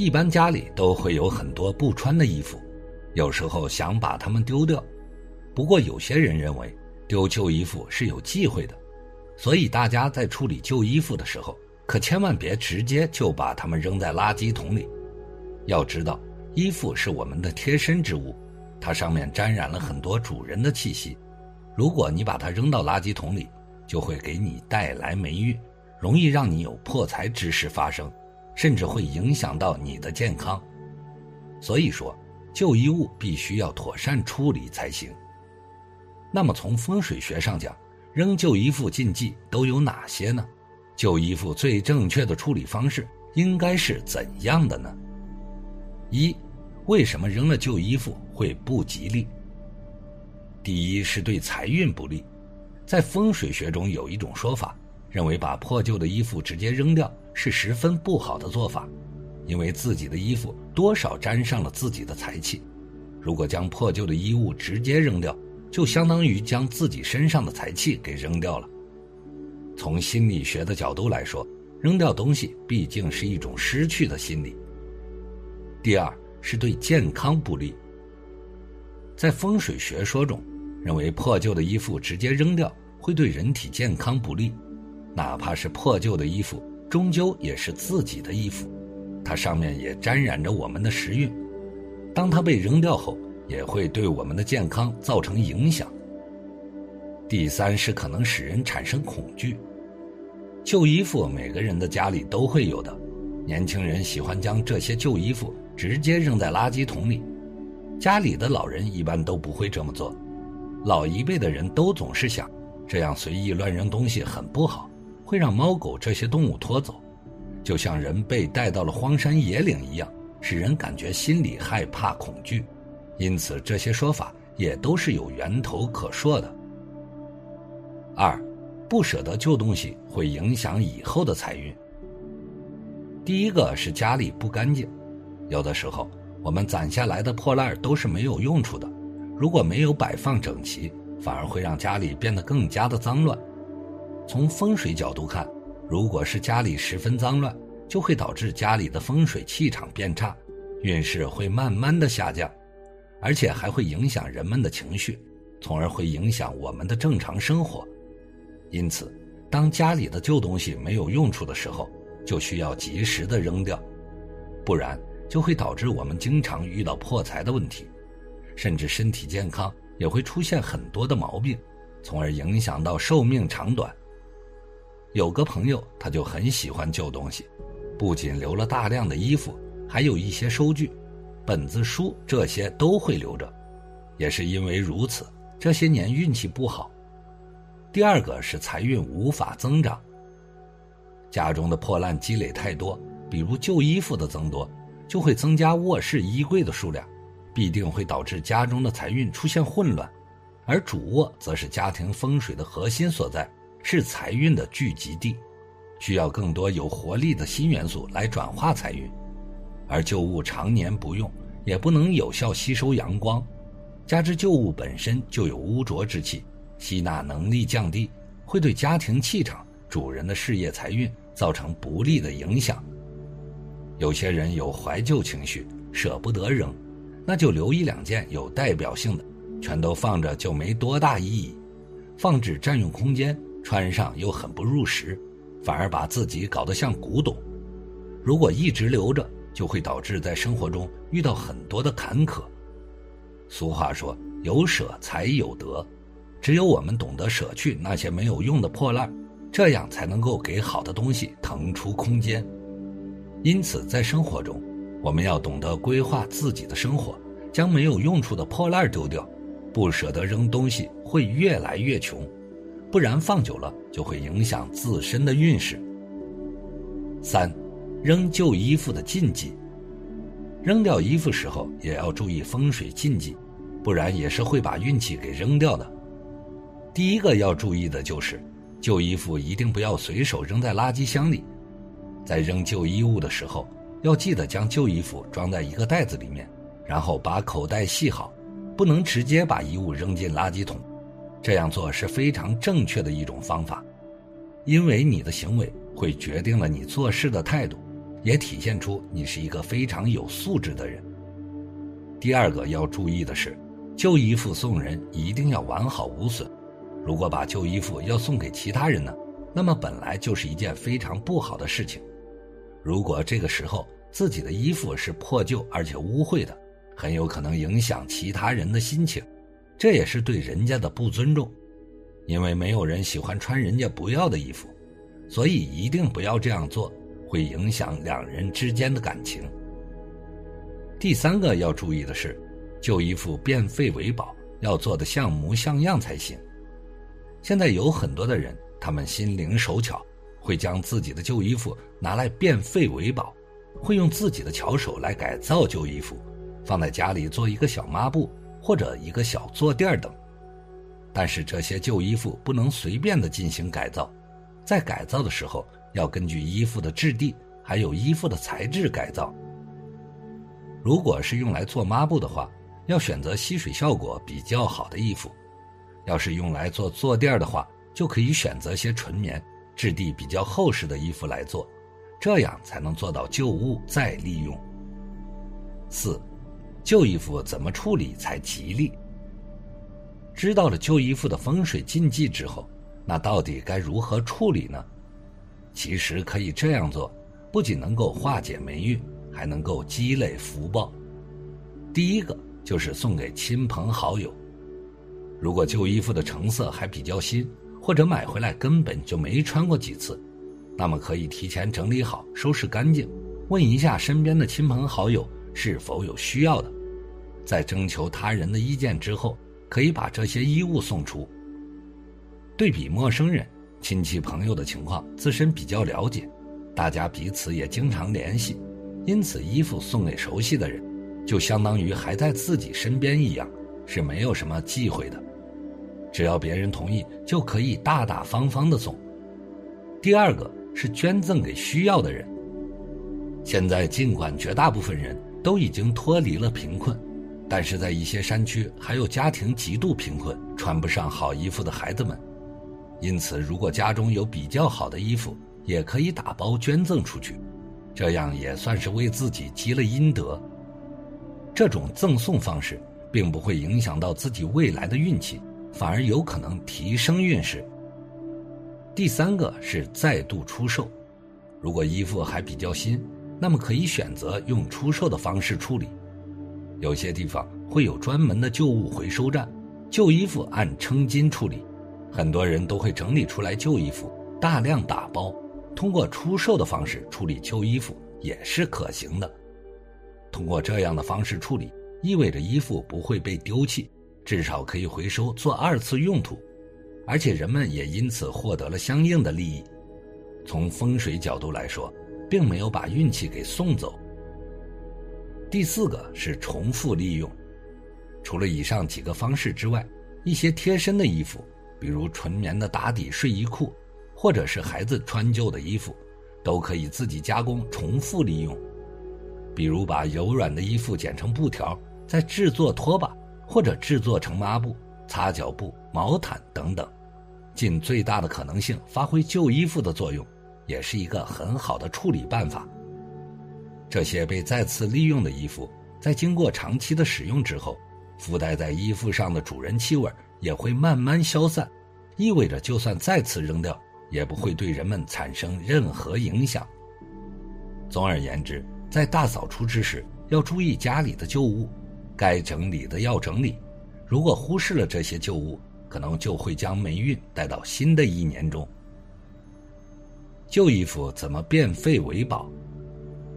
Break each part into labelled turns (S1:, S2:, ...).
S1: 一般家里都会有很多不穿的衣服，有时候想把它们丢掉。不过有些人认为丢旧衣服是有忌讳的，所以大家在处理旧衣服的时候，可千万别直接就把它们扔在垃圾桶里。要知道，衣服是我们的贴身之物，它上面沾染了很多主人的气息。如果你把它扔到垃圾桶里，就会给你带来霉运，容易让你有破财之事发生。甚至会影响到你的健康，所以说旧衣物必须要妥善处理才行。那么从风水学上讲，扔旧衣服禁忌都有哪些呢？旧衣服最正确的处理方式应该是怎样的呢？一，为什么扔了旧衣服会不吉利？第一是对财运不利，在风水学中有一种说法，认为把破旧的衣服直接扔掉。是十分不好的做法，因为自己的衣服多少沾上了自己的财气。如果将破旧的衣物直接扔掉，就相当于将自己身上的财气给扔掉了。从心理学的角度来说，扔掉东西毕竟是一种失去的心理。第二是对健康不利，在风水学说中，认为破旧的衣服直接扔掉会对人体健康不利，哪怕是破旧的衣服。终究也是自己的衣服，它上面也沾染着我们的时运。当它被扔掉后，也会对我们的健康造成影响。第三是可能使人产生恐惧。旧衣服每个人的家里都会有的，年轻人喜欢将这些旧衣服直接扔在垃圾桶里，家里的老人一般都不会这么做。老一辈的人都总是想，这样随意乱扔东西很不好。会让猫狗这些动物拖走，就像人被带到了荒山野岭一样，使人感觉心里害怕恐惧。因此，这些说法也都是有源头可说的。二，不舍得旧东西会影响以后的财运。第一个是家里不干净，有的时候我们攒下来的破烂都是没有用处的，如果没有摆放整齐，反而会让家里变得更加的脏乱。从风水角度看，如果是家里十分脏乱，就会导致家里的风水气场变差，运势会慢慢的下降，而且还会影响人们的情绪，从而会影响我们的正常生活。因此，当家里的旧东西没有用处的时候，就需要及时的扔掉，不然就会导致我们经常遇到破财的问题，甚至身体健康也会出现很多的毛病，从而影响到寿命长短。有个朋友，他就很喜欢旧东西，不仅留了大量的衣服，还有一些收据、本子、书，这些都会留着。也是因为如此，这些年运气不好。第二个是财运无法增长，家中的破烂积累太多，比如旧衣服的增多，就会增加卧室衣柜的数量，必定会导致家中的财运出现混乱。而主卧则是家庭风水的核心所在。是财运的聚集地，需要更多有活力的新元素来转化财运，而旧物常年不用，也不能有效吸收阳光，加之旧物本身就有污浊之气，吸纳能力降低，会对家庭气场、主人的事业财运造成不利的影响。有些人有怀旧情绪，舍不得扔，那就留一两件有代表性的，全都放着就没多大意义，放置占用空间。穿上又很不入时，反而把自己搞得像古董。如果一直留着，就会导致在生活中遇到很多的坎坷。俗话说：“有舍才有得。”只有我们懂得舍去那些没有用的破烂，这样才能够给好的东西腾出空间。因此，在生活中，我们要懂得规划自己的生活，将没有用处的破烂丢掉，不舍得扔东西，会越来越穷。不然放久了就会影响自身的运势。三，扔旧衣服的禁忌。扔掉衣服时候也要注意风水禁忌，不然也是会把运气给扔掉的。第一个要注意的就是，旧衣服一定不要随手扔在垃圾箱里。在扔旧衣物的时候，要记得将旧衣服装在一个袋子里面，然后把口袋系好，不能直接把衣物扔进垃圾桶。这样做是非常正确的一种方法，因为你的行为会决定了你做事的态度，也体现出你是一个非常有素质的人。第二个要注意的是，旧衣服送人一定要完好无损。如果把旧衣服要送给其他人呢，那么本来就是一件非常不好的事情。如果这个时候自己的衣服是破旧而且污秽的，很有可能影响其他人的心情，这也是对人家的不尊重。因为没有人喜欢穿人家不要的衣服，所以一定不要这样做，会影响两人之间的感情。第三个要注意的是，旧衣服变废为宝，要做的像模像样才行。现在有很多的人，他们心灵手巧，会将自己的旧衣服拿来变废为宝，会用自己的巧手来改造旧衣服，放在家里做一个小抹布或者一个小坐垫等。但是这些旧衣服不能随便的进行改造，在改造的时候要根据衣服的质地还有衣服的材质改造。如果是用来做抹布的话，要选择吸水效果比较好的衣服。要是用来做坐垫的话，就可以选择些纯棉、质地比较厚实的衣服来做，这样才能做到旧物再利用。四，旧衣服怎么处理才吉利？知道了旧衣服的风水禁忌之后，那到底该如何处理呢？其实可以这样做，不仅能够化解霉运，还能够积累福报。第一个就是送给亲朋好友。如果旧衣服的成色还比较新，或者买回来根本就没穿过几次，那么可以提前整理好、收拾干净，问一下身边的亲朋好友是否有需要的，在征求他人的意见之后，可以把这些衣物送出。对比陌生人、亲戚朋友的情况，自身比较了解，大家彼此也经常联系，因此衣服送给熟悉的人，就相当于还在自己身边一样，是没有什么忌讳的。只要别人同意，就可以大大方方的送。第二个是捐赠给需要的人。现在尽管绝大部分人都已经脱离了贫困，但是在一些山区还有家庭极度贫困、穿不上好衣服的孩子们。因此，如果家中有比较好的衣服，也可以打包捐赠出去，这样也算是为自己积了阴德。这种赠送方式并不会影响到自己未来的运气。反而有可能提升运势。第三个是再度出售，如果衣服还比较新，那么可以选择用出售的方式处理。有些地方会有专门的旧物回收站，旧衣服按称斤处理，很多人都会整理出来旧衣服，大量打包，通过出售的方式处理旧衣服也是可行的。通过这样的方式处理，意味着衣服不会被丢弃。至少可以回收做二次用途，而且人们也因此获得了相应的利益。从风水角度来说，并没有把运气给送走。第四个是重复利用，除了以上几个方式之外，一些贴身的衣服，比如纯棉的打底睡衣裤，或者是孩子穿旧的衣服，都可以自己加工重复利用。比如把柔软的衣服剪成布条，再制作拖把。或者制作成抹布、擦脚布、毛毯等等，尽最大的可能性发挥旧衣服的作用，也是一个很好的处理办法。这些被再次利用的衣服，在经过长期的使用之后，附带在衣服上的主人气味也会慢慢消散，意味着就算再次扔掉，也不会对人们产生任何影响。总而言之，在大扫除之时，要注意家里的旧物。该整理的要整理，如果忽视了这些旧物，可能就会将霉运带到新的一年中。旧衣服怎么变废为宝？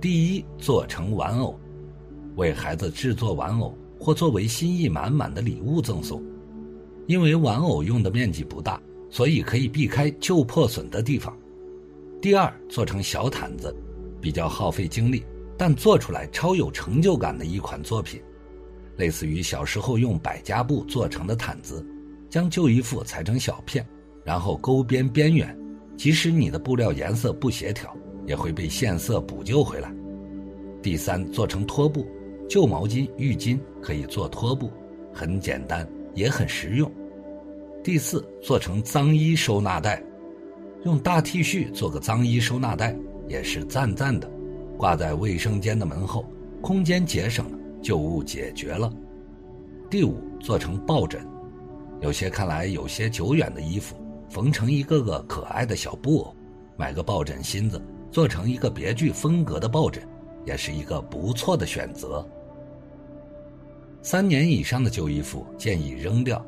S1: 第一，做成玩偶，为孩子制作玩偶或作为心意满满的礼物赠送。因为玩偶用的面积不大，所以可以避开旧破损的地方。第二，做成小毯子，比较耗费精力，但做出来超有成就感的一款作品，类似于小时候用百家布做成的毯子，将旧衣服裁成小片，然后勾边边缘，即使你的布料颜色不协调，也会被线色补救回来。第三，做成拖布，旧毛巾、浴巾可以做拖布，很简单，也很实用。第四，做成脏衣收纳袋，用大 T 恤做个脏衣收纳袋也是赞赞的，挂在卫生间的门后，空间节省了，旧物解决了。第五，做成抱枕，有些看来有些久远的衣服，缝成一个个可爱的小布偶，买个抱枕芯子，做成一个别具风格的抱枕，也是一个不错的选择。三年以上的旧衣服建议扔掉。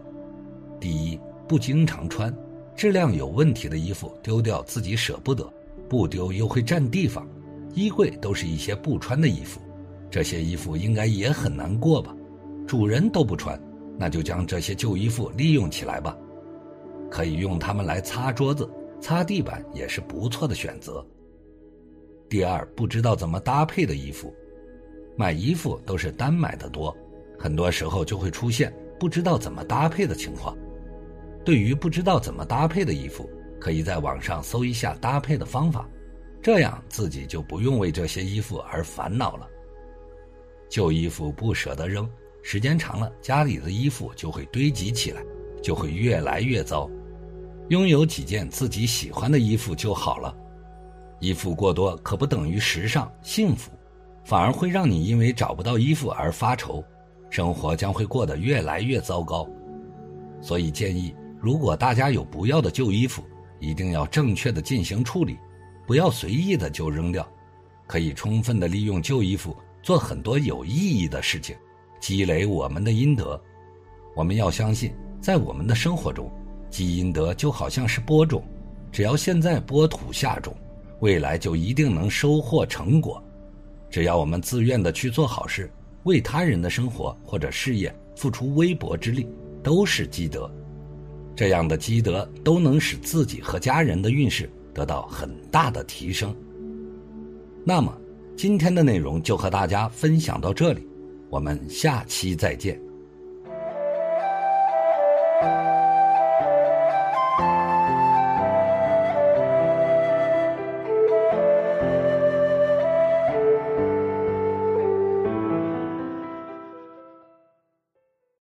S1: 第一，不经常穿，质量有问题的衣服丢掉自己舍不得，不丢又会占地方。衣柜都是一些不穿的衣服，这些衣服应该也很难过吧？主人都不穿，那就将这些旧衣服利用起来吧，可以用它们来擦桌子、擦地板，也是不错的选择。第二，不知道怎么搭配的衣服，买衣服都是单买的多，很多时候就会出现不知道怎么搭配的情况。对于不知道怎么搭配的衣服，可以在网上搜一下搭配的方法，这样自己就不用为这些衣服而烦恼了。旧衣服不舍得扔，时间长了，家里的衣服就会堆积起来，就会越来越糟。拥有几件自己喜欢的衣服就好了。衣服过多可不等于时尚幸福，反而会让你因为找不到衣服而发愁，生活将会过得越来越糟糕。所以建议。如果大家有不要的旧衣服，一定要正确的进行处理，不要随意的就扔掉，可以充分的利用旧衣服做很多有意义的事情，积累我们的阴德。我们要相信，在我们的生活中，积阴德就好像是播种，只要现在播土下种，未来就一定能收获成果。只要我们自愿的去做好事，为他人的生活或者事业付出微薄之力，都是积德。这样的积德都能使自己和家人的运势得到很大的提升。那么，今天的内容就和大家分享到这里，我们下期再见。